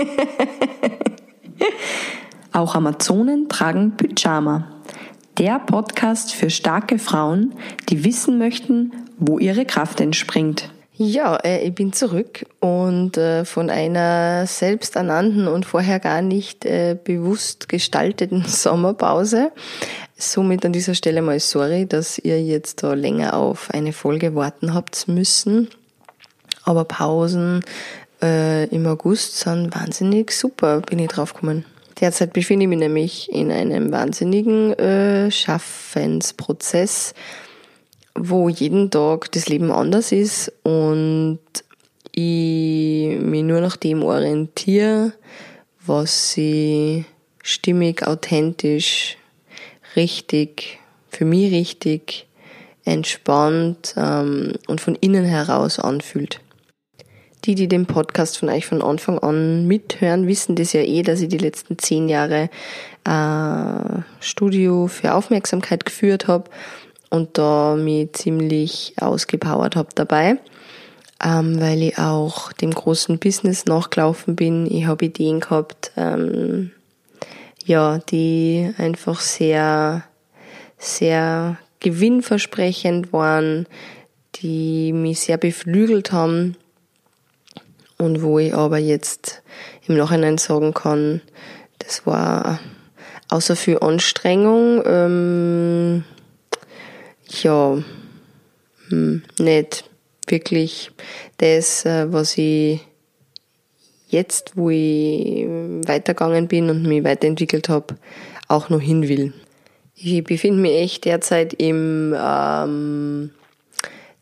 Auch Amazonen tragen Pyjama. Der Podcast für starke Frauen, die wissen möchten, wo ihre Kraft entspringt. Ja, äh, ich bin zurück und äh, von einer selbsternannten und vorher gar nicht äh, bewusst gestalteten Sommerpause. Somit an dieser Stelle mal sorry, dass ihr jetzt da länger auf eine Folge warten habt müssen. Aber Pausen äh, im August sind wahnsinnig super, bin ich drauf gekommen. Derzeit befinde ich mich nämlich in einem wahnsinnigen äh, Schaffensprozess wo jeden Tag das Leben anders ist und ich mich nur nach dem orientiere, was sie stimmig, authentisch, richtig, für mich richtig, entspannt ähm, und von innen heraus anfühlt. Die, die den Podcast von euch von Anfang an mithören, wissen das ja eh, dass ich die letzten zehn Jahre äh, Studio für Aufmerksamkeit geführt habe und da mich ziemlich ausgepowert habe dabei, ähm, weil ich auch dem großen Business nachgelaufen bin. Ich habe Ideen gehabt, ähm, ja, die einfach sehr, sehr gewinnversprechend waren, die mich sehr beflügelt haben und wo ich aber jetzt im Nachhinein sagen kann, das war außer für Anstrengung ähm, ja, hm, nicht wirklich das, äh, was ich jetzt, wo ich weitergegangen bin und mich weiterentwickelt habe, auch noch hin will. Ich befinde mich echt derzeit im ähm,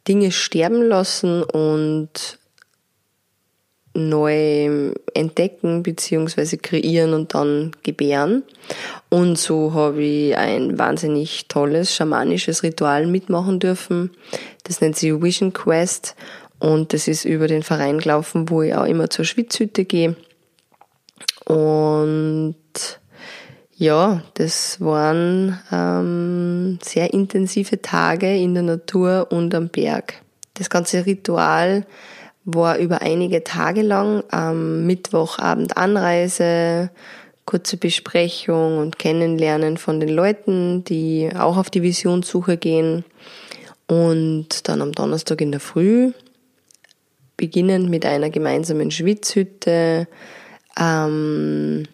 Dinge sterben lassen und neu entdecken bzw. kreieren und dann gebären. Und so habe ich ein wahnsinnig tolles schamanisches Ritual mitmachen dürfen. Das nennt sich Vision Quest und das ist über den Verein gelaufen, wo ich auch immer zur Schwitzhütte gehe. Und ja, das waren ähm, sehr intensive Tage in der Natur und am Berg. Das ganze Ritual war über einige Tage lang am Mittwochabend Anreise, kurze Besprechung und Kennenlernen von den Leuten, die auch auf die Visionssuche gehen. Und dann am Donnerstag in der Früh, beginnend mit einer gemeinsamen Schwitzhütte, ähm,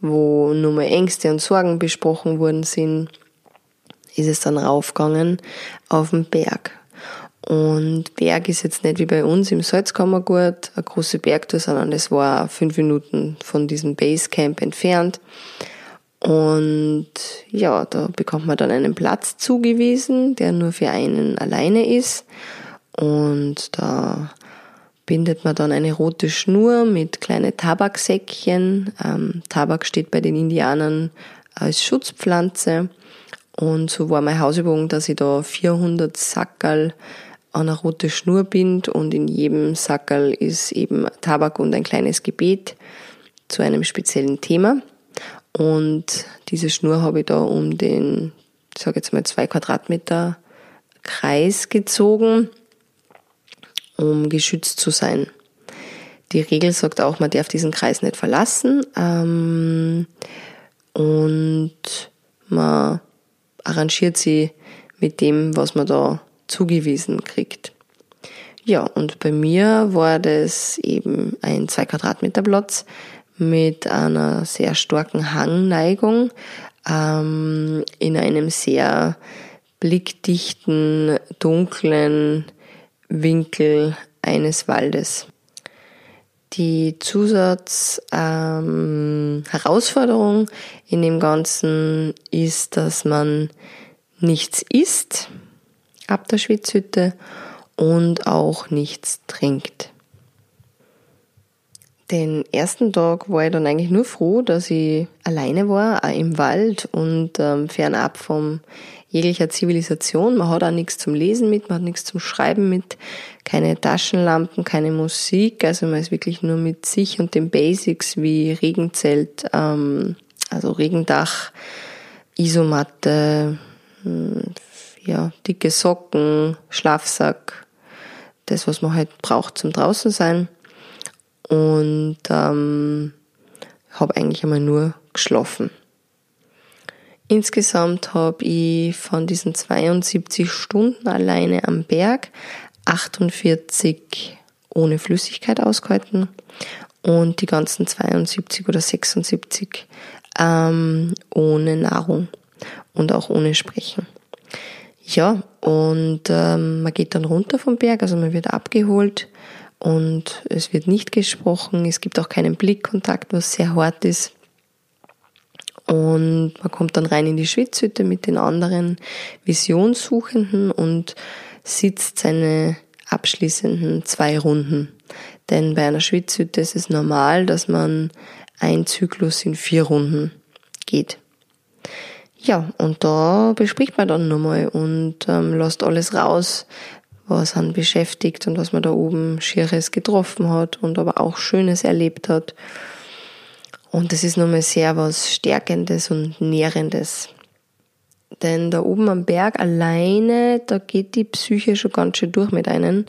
wo nur mal Ängste und Sorgen besprochen worden sind, ist es dann raufgegangen auf den Berg. Und Berg ist jetzt nicht wie bei uns im Salzkammergut, eine große Bergtour, sondern es war fünf Minuten von diesem Basecamp entfernt. Und ja, da bekommt man dann einen Platz zugewiesen, der nur für einen alleine ist. Und da bindet man dann eine rote Schnur mit kleinen Tabaksäckchen. Ähm, Tabak steht bei den Indianern als Schutzpflanze. Und so war meine Hausübung, dass ich da 400 Sackerl eine rote Schnur bind und in jedem Sackerl ist eben Tabak und ein kleines Gebet zu einem speziellen Thema. Und diese Schnur habe ich da um den, ich sage jetzt mal zwei Quadratmeter Kreis gezogen, um geschützt zu sein. Die Regel sagt auch, man darf diesen Kreis nicht verlassen ähm, und man arrangiert sie mit dem, was man da zugewiesen kriegt. Ja, und bei mir war das eben ein 2 Quadratmeter Platz mit einer sehr starken Hangneigung ähm, in einem sehr blickdichten, dunklen Winkel eines Waldes. Die Zusatzherausforderung ähm, in dem Ganzen ist, dass man nichts isst, ab der Schwitzhütte und auch nichts trinkt. Den ersten Tag war ich dann eigentlich nur froh, dass ich alleine war, auch im Wald und ähm, fernab von jeglicher Zivilisation. Man hat auch nichts zum Lesen mit, man hat nichts zum Schreiben mit, keine Taschenlampen, keine Musik. Also man ist wirklich nur mit sich und den Basics wie Regenzelt, ähm, also Regendach, Isomatte, hm, ja, dicke Socken, Schlafsack, das, was man halt braucht zum draußen sein. Und ähm, habe eigentlich einmal nur geschlafen. Insgesamt habe ich von diesen 72 Stunden alleine am Berg 48 ohne Flüssigkeit ausgehalten und die ganzen 72 oder 76 ähm, ohne Nahrung und auch ohne Sprechen. Ja, und ähm, man geht dann runter vom Berg, also man wird abgeholt und es wird nicht gesprochen, es gibt auch keinen Blickkontakt, was sehr hart ist. Und man kommt dann rein in die Schwitzhütte mit den anderen Visionssuchenden und sitzt seine abschließenden zwei Runden. Denn bei einer Schwitzhütte ist es normal, dass man ein Zyklus in vier Runden geht. Ja, und da bespricht man dann nochmal und ähm, lässt alles raus, was einen beschäftigt und was man da oben Schieres getroffen hat und aber auch Schönes erlebt hat. Und das ist nochmal sehr was Stärkendes und Nährendes. Denn da oben am Berg alleine, da geht die Psyche schon ganz schön durch mit einem.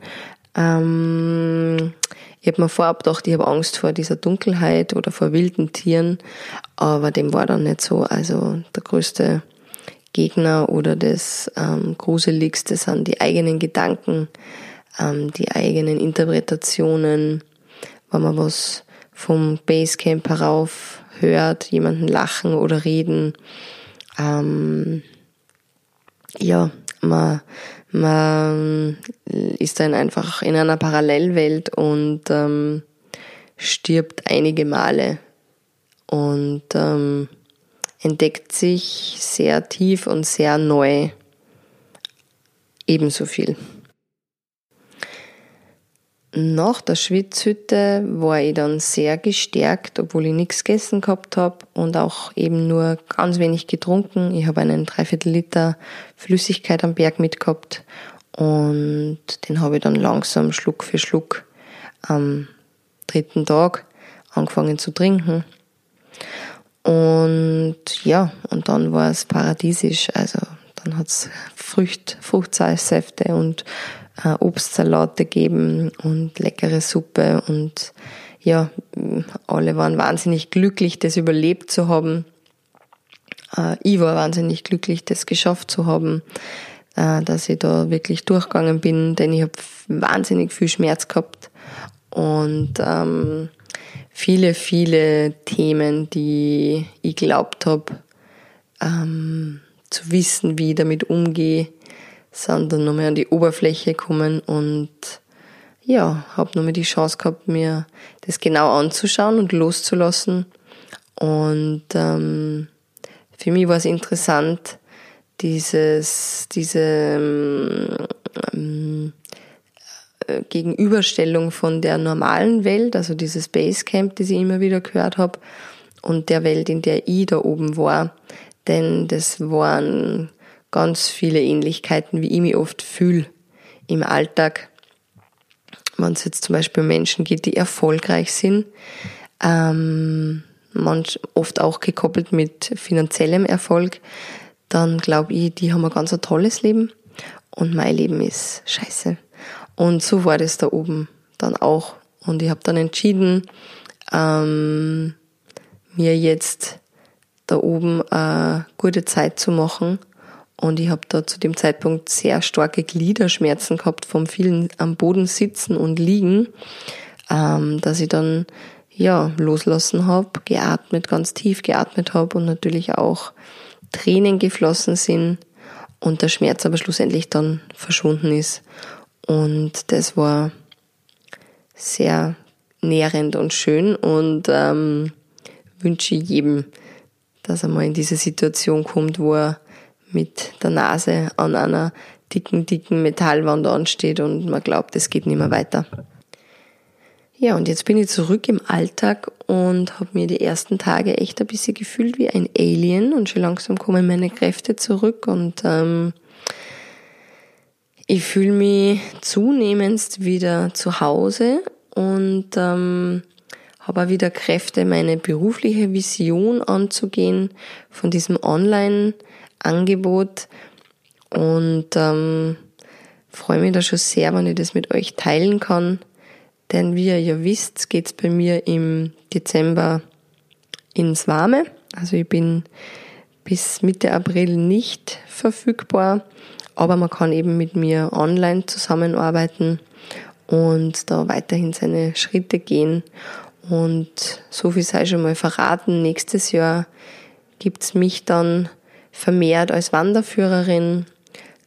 Ähm, ich habe mir vorab gedacht, ich habe Angst vor dieser Dunkelheit oder vor wilden Tieren, aber dem war dann nicht so. Also der größte Gegner oder das ähm, Gruseligste sind die eigenen Gedanken, ähm, die eigenen Interpretationen, wenn man was vom Basecamp herauf hört, jemanden lachen oder reden. Ähm, ja, man, man ist dann einfach in einer Parallelwelt und ähm, stirbt einige Male und ähm, entdeckt sich sehr tief und sehr neu ebenso viel. Nach der Schwitzhütte war ich dann sehr gestärkt, obwohl ich nichts gegessen gehabt habe und auch eben nur ganz wenig getrunken. Ich habe einen Dreiviertel Liter Flüssigkeit am Berg mitgehabt und den habe ich dann langsam Schluck für Schluck am dritten Tag angefangen zu trinken. Und ja, und dann war es paradiesisch. Also dann hat's Frücht, Fruchtsäfte und äh, Obstsalate geben und leckere Suppe und ja, alle waren wahnsinnig glücklich, das überlebt zu haben. Äh, ich war wahnsinnig glücklich, das geschafft zu haben, dass ich da wirklich durchgegangen bin, denn ich habe wahnsinnig viel Schmerz gehabt und ähm, viele, viele Themen, die ich glaubt habe, ähm, zu wissen, wie ich damit umgehe, sind dann nochmal an die Oberfläche gekommen und ja, habe nochmal die Chance gehabt, mir das genau anzuschauen und loszulassen. Und ähm, für mich war es interessant, dieses, diese ähm, äh, Gegenüberstellung von der normalen Welt, also dieses Basecamp, das ich immer wieder gehört habe, und der Welt, in der ich da oben war. Denn das waren ganz viele Ähnlichkeiten, wie ich mich oft fühle im Alltag. Wenn es jetzt zum Beispiel um Menschen geht, die erfolgreich sind, ähm, manch, oft auch gekoppelt mit finanziellem Erfolg, dann glaube ich, die haben ein ganz ein tolles Leben und mein Leben ist scheiße. Und so war das da oben dann auch. Und ich habe dann entschieden, ähm, mir jetzt da oben eine gute Zeit zu machen und ich habe da zu dem Zeitpunkt sehr starke Gliederschmerzen gehabt vom vielen am Boden sitzen und liegen, ähm, dass ich dann ja loslassen habe, geatmet, ganz tief geatmet habe und natürlich auch Tränen geflossen sind und der Schmerz aber schlussendlich dann verschwunden ist. Und das war sehr nährend und schön und ähm, wünsche jedem, dass er mal in diese Situation kommt, wo er mit der Nase an einer dicken, dicken Metallwand ansteht und man glaubt, es geht nicht mehr weiter. Ja, und jetzt bin ich zurück im Alltag und habe mir die ersten Tage echt ein bisschen gefühlt wie ein Alien und schon langsam kommen meine Kräfte zurück und ähm, ich fühle mich zunehmend wieder zu Hause und ähm, habe auch wieder Kräfte, meine berufliche Vision anzugehen von diesem Online- Angebot und ähm, freue mich da schon sehr, wenn ich das mit euch teilen kann. Denn wie ihr ja wisst, geht es bei mir im Dezember ins Warme. Also ich bin bis Mitte April nicht verfügbar, aber man kann eben mit mir online zusammenarbeiten und da weiterhin seine Schritte gehen. Und so viel sei schon mal verraten, nächstes Jahr gibt's mich dann vermehrt als Wanderführerin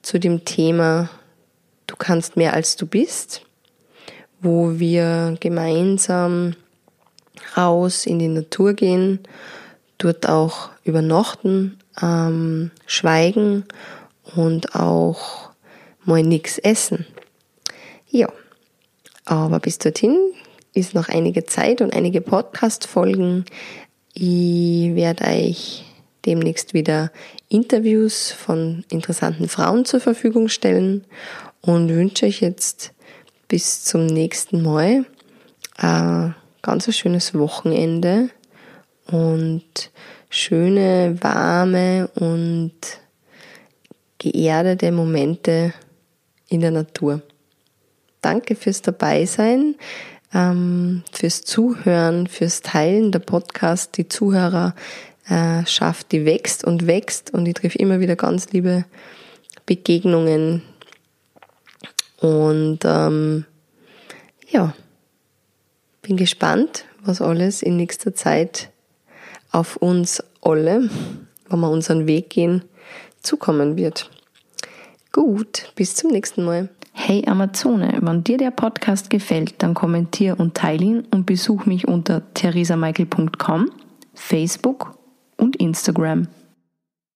zu dem Thema Du kannst mehr als du bist, wo wir gemeinsam raus in die Natur gehen, dort auch übernachten, ähm, schweigen und auch mal nichts essen. Ja, aber bis dorthin ist noch einige Zeit und einige Podcast-Folgen. Ich werde euch demnächst wieder Interviews von interessanten Frauen zur Verfügung stellen und wünsche euch jetzt bis zum nächsten Mal ein ganz ein schönes Wochenende und schöne, warme und geerdete Momente in der Natur. Danke fürs Dabeisein, ähm, fürs Zuhören, fürs Teilen der Podcast. Die Zuhörer äh, schafft, die wächst und wächst und ich treffe immer wieder ganz liebe Begegnungen. Und ähm, ja, bin gespannt, was alles in nächster Zeit auf uns alle, wenn wir unseren Weg gehen, zukommen wird. Gut, bis zum nächsten Mal. Hey Amazone, wenn dir der Podcast gefällt, dann kommentier und teile ihn und besuch mich unter theresamichael.com, Facebook und Instagram.